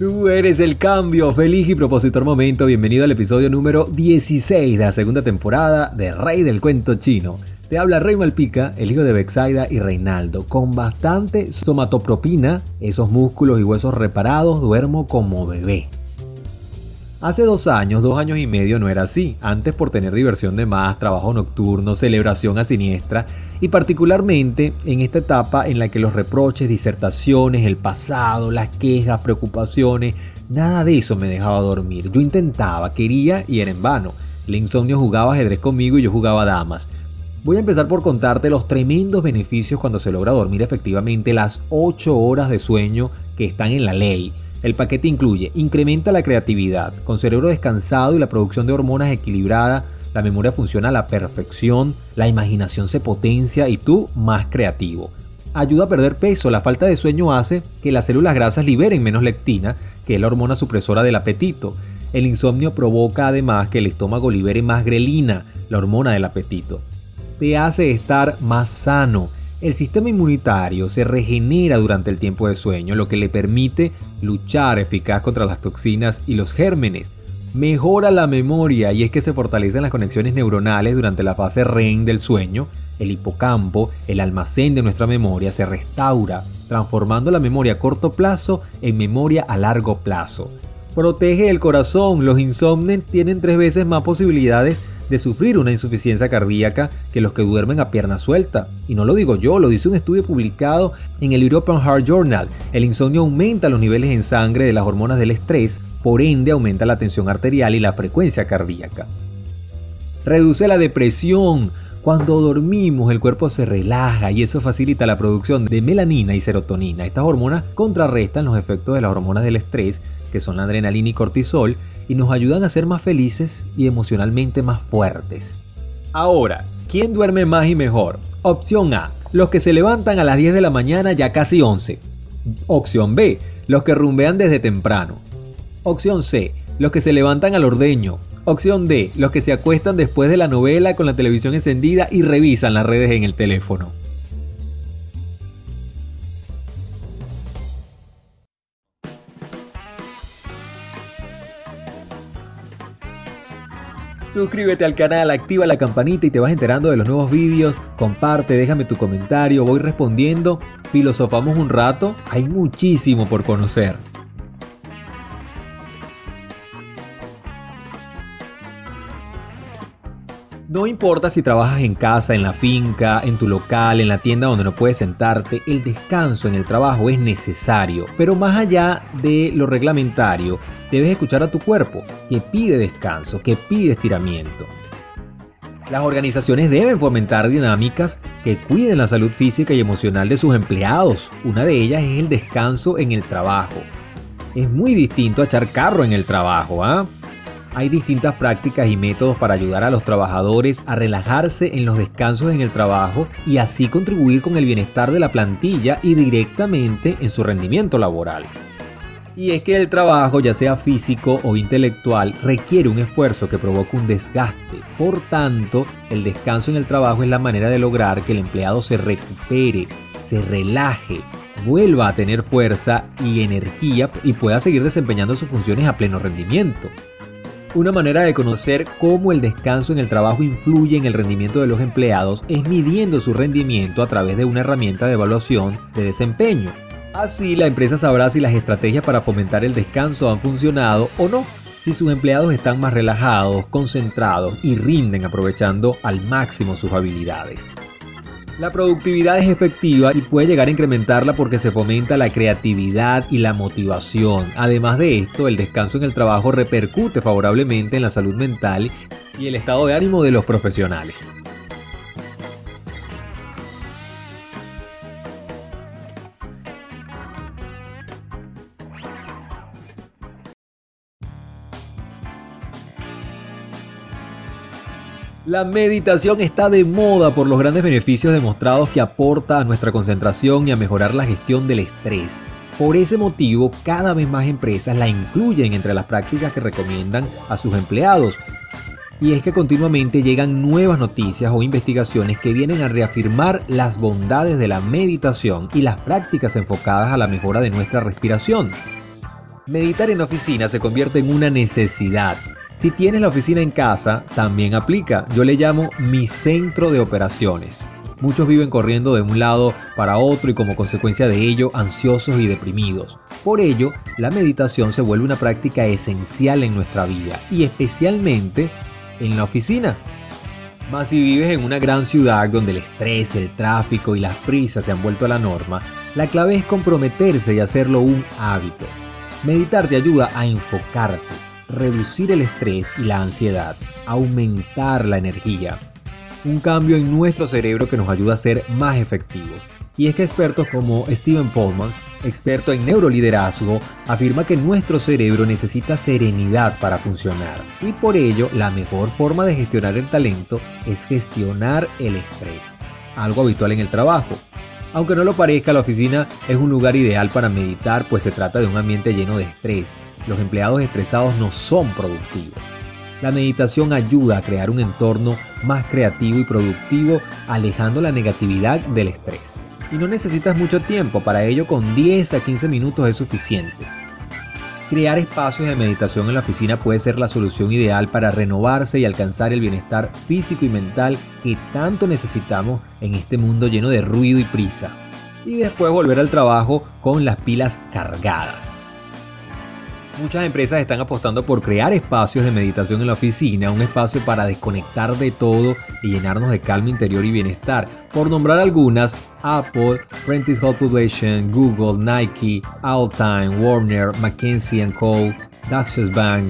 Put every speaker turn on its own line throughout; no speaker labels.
Tú eres el cambio, feliz y propositor momento. Bienvenido al episodio número 16 de la segunda temporada de Rey del Cuento Chino. Te habla Rey Malpica, el hijo de Bexaida y Reinaldo. Con bastante somatopropina, esos músculos y huesos reparados, duermo como bebé. Hace dos años, dos años y medio no era así. Antes por tener diversión de más, trabajo nocturno, celebración a siniestra y particularmente en esta etapa en la que los reproches, disertaciones, el pasado, las quejas, preocupaciones, nada de eso me dejaba dormir. Yo intentaba, quería y era en vano. El insomnio jugaba ajedrez conmigo y yo jugaba damas. Voy a empezar por contarte los tremendos beneficios cuando se logra dormir efectivamente las 8 horas de sueño que están en la ley. El paquete incluye, incrementa la creatividad, con cerebro descansado y la producción de hormonas equilibrada, la memoria funciona a la perfección, la imaginación se potencia y tú más creativo. Ayuda a perder peso, la falta de sueño hace que las células grasas liberen menos lectina, que es la hormona supresora del apetito. El insomnio provoca además que el estómago libere más grelina, la hormona del apetito. Te hace estar más sano. El sistema inmunitario se regenera durante el tiempo de sueño, lo que le permite luchar eficaz contra las toxinas y los gérmenes mejora la memoria y es que se fortalecen las conexiones neuronales durante la fase REM del sueño, el hipocampo, el almacén de nuestra memoria, se restaura, transformando la memoria a corto plazo en memoria a largo plazo. Protege el corazón, los insomnes tienen tres veces más posibilidades de sufrir una insuficiencia cardíaca que los que duermen a pierna suelta. Y no lo digo yo, lo dice un estudio publicado en el European Heart Journal. El insomnio aumenta los niveles en sangre de las hormonas del estrés, por ende aumenta la tensión arterial y la frecuencia cardíaca. Reduce la depresión. Cuando dormimos el cuerpo se relaja y eso facilita la producción de melanina y serotonina. Estas hormonas contrarrestan los efectos de las hormonas del estrés, que son la adrenalina y cortisol, y nos ayudan a ser más felices y emocionalmente más fuertes. Ahora, ¿quién duerme más y mejor? Opción A, los que se levantan a las 10 de la mañana ya casi 11. Opción B, los que rumbean desde temprano. Opción C, los que se levantan al ordeño. Opción D, los que se acuestan después de la novela con la televisión encendida y revisan las redes en el teléfono. Suscríbete al canal, activa la campanita y te vas enterando de los nuevos vídeos. Comparte, déjame tu comentario, voy respondiendo. Filosofamos un rato, hay muchísimo por conocer. No importa si trabajas en casa, en la finca, en tu local, en la tienda donde no puedes sentarte, el descanso en el trabajo es necesario. Pero más allá de lo reglamentario, debes escuchar a tu cuerpo, que pide descanso, que pide estiramiento. Las organizaciones deben fomentar dinámicas que cuiden la salud física y emocional de sus empleados. Una de ellas es el descanso en el trabajo. Es muy distinto a echar carro en el trabajo, ¿ah? Hay distintas prácticas y métodos para ayudar a los trabajadores a relajarse en los descansos en el trabajo y así contribuir con el bienestar de la plantilla y directamente en su rendimiento laboral. Y es que el trabajo, ya sea físico o intelectual, requiere un esfuerzo que provoca un desgaste. Por tanto, el descanso en el trabajo es la manera de lograr que el empleado se recupere, se relaje, vuelva a tener fuerza y energía y pueda seguir desempeñando sus funciones a pleno rendimiento. Una manera de conocer cómo el descanso en el trabajo influye en el rendimiento de los empleados es midiendo su rendimiento a través de una herramienta de evaluación de desempeño. Así la empresa sabrá si las estrategias para fomentar el descanso han funcionado o no, si sus empleados están más relajados, concentrados y rinden aprovechando al máximo sus habilidades. La productividad es efectiva y puede llegar a incrementarla porque se fomenta la creatividad y la motivación. Además de esto, el descanso en el trabajo repercute favorablemente en la salud mental y el estado de ánimo de los profesionales. La meditación está de moda por los grandes beneficios demostrados que aporta a nuestra concentración y a mejorar la gestión del estrés. Por ese motivo, cada vez más empresas la incluyen entre las prácticas que recomiendan a sus empleados. Y es que continuamente llegan nuevas noticias o investigaciones que vienen a reafirmar las bondades de la meditación y las prácticas enfocadas a la mejora de nuestra respiración. Meditar en oficina se convierte en una necesidad. Si tienes la oficina en casa, también aplica. Yo le llamo mi centro de operaciones. Muchos viven corriendo de un lado para otro y como consecuencia de ello ansiosos y deprimidos. Por ello, la meditación se vuelve una práctica esencial en nuestra vida y especialmente en la oficina. Más si vives en una gran ciudad donde el estrés, el tráfico y las prisas se han vuelto a la norma, la clave es comprometerse y hacerlo un hábito. Meditar te ayuda a enfocarte, reducir el estrés y la ansiedad, aumentar la energía. Un cambio en nuestro cerebro que nos ayuda a ser más efectivos. Y es que expertos como Steven Paulmans, experto en neuroliderazgo, afirma que nuestro cerebro necesita serenidad para funcionar. Y por ello, la mejor forma de gestionar el talento es gestionar el estrés. Algo habitual en el trabajo, aunque no lo parezca, la oficina es un lugar ideal para meditar, pues se trata de un ambiente lleno de estrés. Los empleados estresados no son productivos. La meditación ayuda a crear un entorno más creativo y productivo, alejando la negatividad del estrés. Y no necesitas mucho tiempo, para ello con 10 a 15 minutos es suficiente. Crear espacios de meditación en la oficina puede ser la solución ideal para renovarse y alcanzar el bienestar físico y mental que tanto necesitamos en este mundo lleno de ruido y prisa. Y después volver al trabajo con las pilas cargadas. Muchas empresas están apostando por crear espacios de meditación en la oficina, un espacio para desconectar de todo y llenarnos de calma interior y bienestar. Por nombrar algunas, Apple, Prentice Hall Publishing, Google, Nike, Alltime, Warner, McKinsey Co., Deutsche Bank,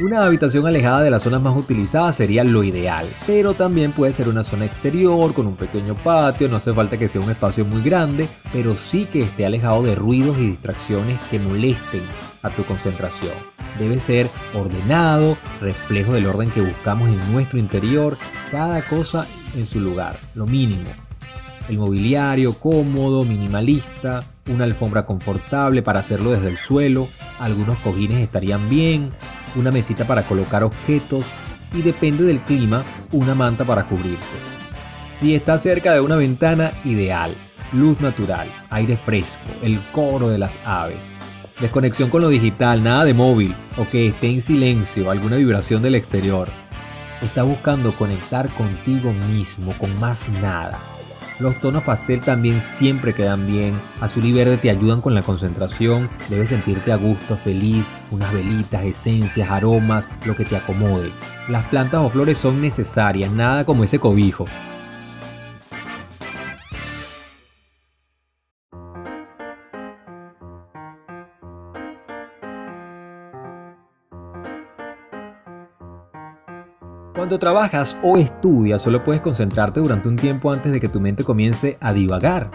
una habitación alejada de las zonas más utilizadas sería lo ideal, pero también puede ser una zona exterior con un pequeño patio, no hace falta que sea un espacio muy grande, pero sí que esté alejado de ruidos y distracciones que molesten a tu concentración. Debe ser ordenado, reflejo del orden que buscamos en nuestro interior, cada cosa en su lugar, lo mínimo. El mobiliario cómodo, minimalista, una alfombra confortable para hacerlo desde el suelo, algunos cojines estarían bien, una mesita para colocar objetos y depende del clima, una manta para cubrirse. Si está cerca de una ventana, ideal. Luz natural, aire fresco, el coro de las aves. Desconexión con lo digital, nada de móvil o que esté en silencio, alguna vibración del exterior. Está buscando conectar contigo mismo, con más nada. Los tonos pastel también siempre quedan bien. Azul y verde te ayudan con la concentración. Debes sentirte a gusto, feliz. Unas velitas, esencias, aromas, lo que te acomode. Las plantas o flores son necesarias, nada como ese cobijo. Cuando trabajas o estudias, solo puedes concentrarte durante un tiempo antes de que tu mente comience a divagar.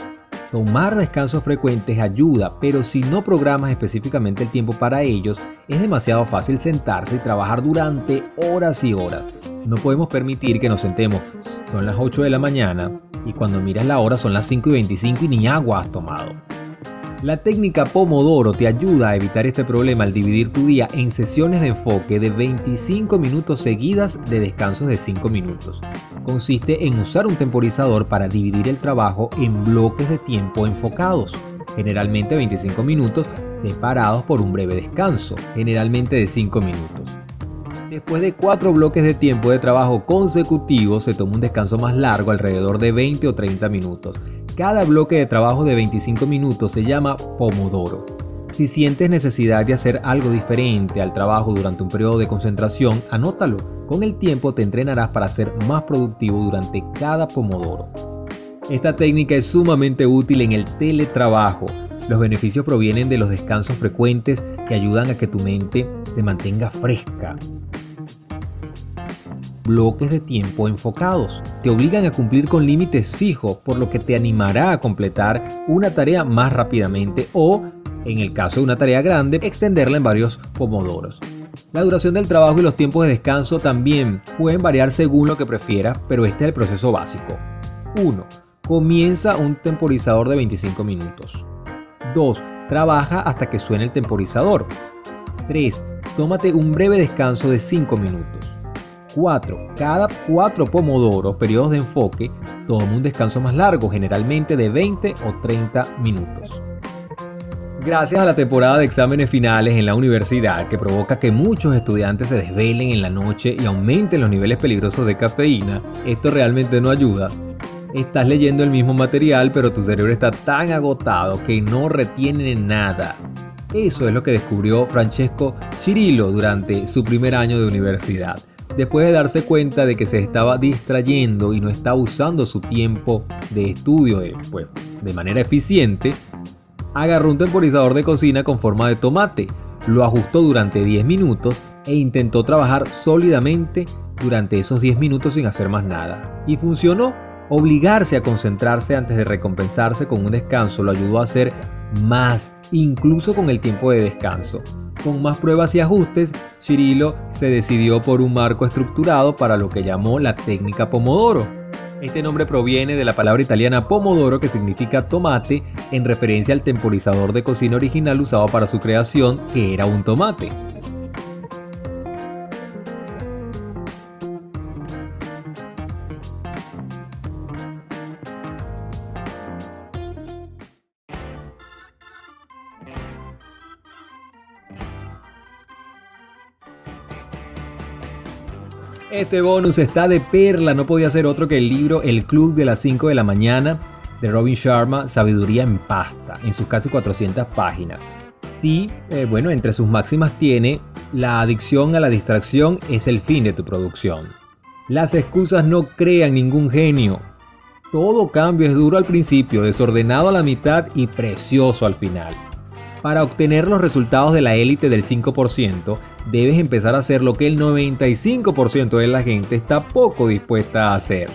Tomar descansos frecuentes ayuda, pero si no programas específicamente el tiempo para ellos, es demasiado fácil sentarse y trabajar durante horas y horas. No podemos permitir que nos sentemos, son las 8 de la mañana, y cuando miras la hora son las 5 y 25 y ni agua has tomado. La técnica Pomodoro te ayuda a evitar este problema al dividir tu día en sesiones de enfoque de 25 minutos seguidas de descansos de 5 minutos. Consiste en usar un temporizador para dividir el trabajo en bloques de tiempo enfocados, generalmente 25 minutos separados por un breve descanso, generalmente de 5 minutos. Después de 4 bloques de tiempo de trabajo consecutivos se toma un descanso más largo alrededor de 20 o 30 minutos cada bloque de trabajo de 25 minutos se llama Pomodoro. Si sientes necesidad de hacer algo diferente al trabajo durante un periodo de concentración, anótalo. Con el tiempo te entrenarás para ser más productivo durante cada Pomodoro. Esta técnica es sumamente útil en el teletrabajo. Los beneficios provienen de los descansos frecuentes que ayudan a que tu mente se mantenga fresca, bloques de tiempo enfocados. Te obligan a cumplir con límites fijos, por lo que te animará a completar una tarea más rápidamente o, en el caso de una tarea grande, extenderla en varios pomodoros. La duración del trabajo y los tiempos de descanso también pueden variar según lo que prefieras, pero este es el proceso básico. 1. Comienza un temporizador de 25 minutos. 2. Trabaja hasta que suene el temporizador. 3. Tómate un breve descanso de 5 minutos. 4. Cada 4 pomodoros, periodos de enfoque, toma un descanso más largo, generalmente de 20 o 30 minutos. Gracias a la temporada de exámenes finales en la universidad que provoca que muchos estudiantes se desvelen en la noche y aumenten los niveles peligrosos de cafeína, esto realmente no ayuda. Estás leyendo el mismo material pero tu cerebro está tan agotado que no retiene nada. Eso es lo que descubrió Francesco Cirillo durante su primer año de universidad. Después de darse cuenta de que se estaba distrayendo y no estaba usando su tiempo de estudio de, pues, de manera eficiente, agarró un temporizador de cocina con forma de tomate, lo ajustó durante 10 minutos e intentó trabajar sólidamente durante esos 10 minutos sin hacer más nada. Y funcionó. Obligarse a concentrarse antes de recompensarse con un descanso lo ayudó a hacer más, incluso con el tiempo de descanso. Con más pruebas y ajustes, Cirilo se decidió por un marco estructurado para lo que llamó la técnica Pomodoro este nombre proviene de la palabra italiana pomodoro que significa tomate en referencia al temporizador de cocina original usado para su creación que era un tomate. Este bonus está de perla, no podía ser otro que el libro El Club de las 5 de la mañana de Robin Sharma, Sabiduría en pasta, en sus casi 400 páginas. Sí, eh, bueno, entre sus máximas tiene, la adicción a la distracción es el fin de tu producción. Las excusas no crean ningún genio. Todo cambio es duro al principio, desordenado a la mitad y precioso al final. Para obtener los resultados de la élite del 5%, debes empezar a hacer lo que el 95% de la gente está poco dispuesta a hacer.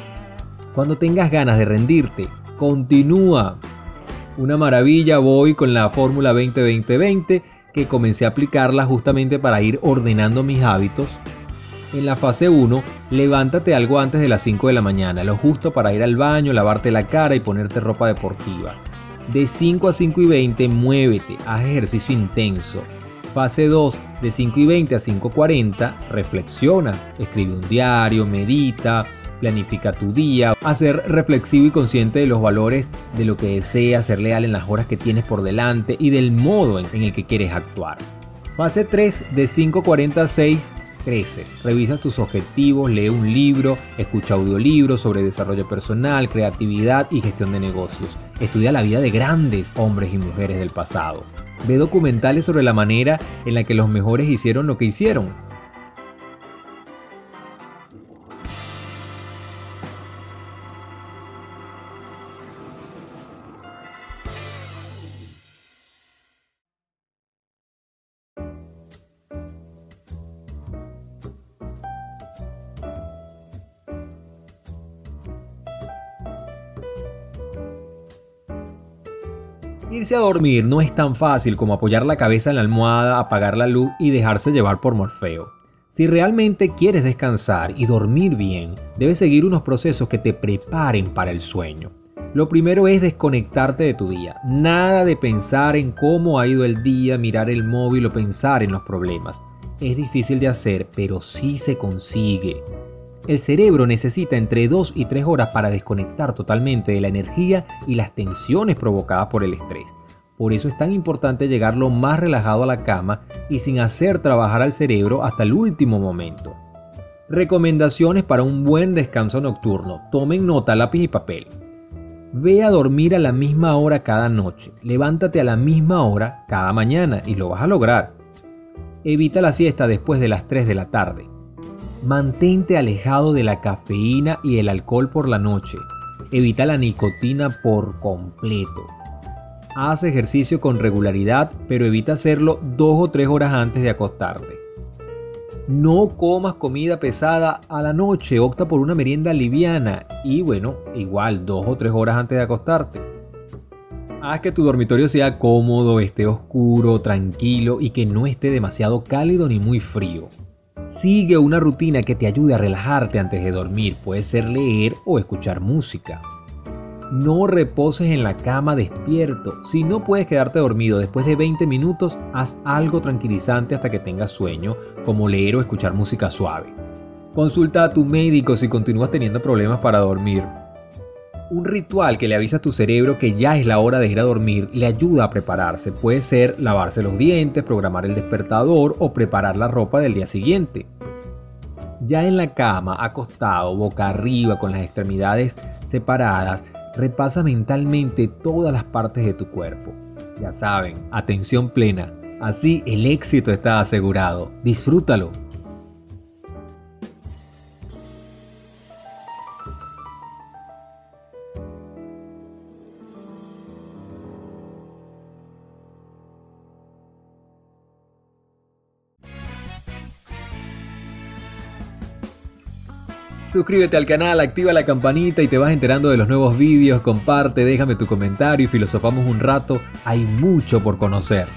Cuando tengas ganas de rendirte, continúa. Una maravilla voy con la fórmula 20-20-20 que comencé a aplicarla justamente para ir ordenando mis hábitos. En la fase 1, levántate algo antes de las 5 de la mañana, lo justo para ir al baño, lavarte la cara y ponerte ropa deportiva. De 5 a 5 y 20, muévete, haz ejercicio intenso. Fase 2, de 5 y 20 a 5.40, reflexiona, escribe un diario, medita, planifica tu día, a ser reflexivo y consciente de los valores de lo que deseas, ser leal en las horas que tienes por delante y del modo en el que quieres actuar. Fase 3, de 5.46 crece. Revisa tus objetivos, lee un libro, escucha audiolibros sobre desarrollo personal, creatividad y gestión de negocios. Estudia la vida de grandes hombres y mujeres del pasado. Ve documentales sobre la manera en la que los mejores hicieron lo que hicieron Irse a dormir no es tan fácil como apoyar la cabeza en la almohada, apagar la luz y dejarse llevar por Morfeo. Si realmente quieres descansar y dormir bien, debes seguir unos procesos que te preparen para el sueño. Lo primero es desconectarte de tu día. Nada de pensar en cómo ha ido el día, mirar el móvil o pensar en los problemas. Es difícil de hacer, pero sí se consigue. El cerebro necesita entre 2 y 3 horas para desconectar totalmente de la energía y las tensiones provocadas por el estrés. Por eso es tan importante llegar lo más relajado a la cama y sin hacer trabajar al cerebro hasta el último momento. Recomendaciones para un buen descanso nocturno. Tomen nota, lápiz y papel. Ve a dormir a la misma hora cada noche. Levántate a la misma hora cada mañana y lo vas a lograr. Evita la siesta después de las 3 de la tarde. Mantente alejado de la cafeína y el alcohol por la noche. Evita la nicotina por completo. Haz ejercicio con regularidad, pero evita hacerlo dos o tres horas antes de acostarte. No comas comida pesada a la noche, opta por una merienda liviana y bueno, igual dos o tres horas antes de acostarte. Haz que tu dormitorio sea cómodo, esté oscuro, tranquilo y que no esté demasiado cálido ni muy frío. Sigue una rutina que te ayude a relajarte antes de dormir. Puede ser leer o escuchar música. No reposes en la cama despierto. Si no puedes quedarte dormido después de 20 minutos, haz algo tranquilizante hasta que tengas sueño, como leer o escuchar música suave. Consulta a tu médico si continúas teniendo problemas para dormir. Un ritual que le avisa a tu cerebro que ya es la hora de ir a dormir le ayuda a prepararse. Puede ser lavarse los dientes, programar el despertador o preparar la ropa del día siguiente. Ya en la cama, acostado, boca arriba, con las extremidades separadas, repasa mentalmente todas las partes de tu cuerpo. Ya saben, atención plena. Así el éxito está asegurado. Disfrútalo. Suscríbete al canal, activa la campanita y te vas enterando de los nuevos vídeos, comparte, déjame tu comentario y filosofamos un rato, hay mucho por conocer.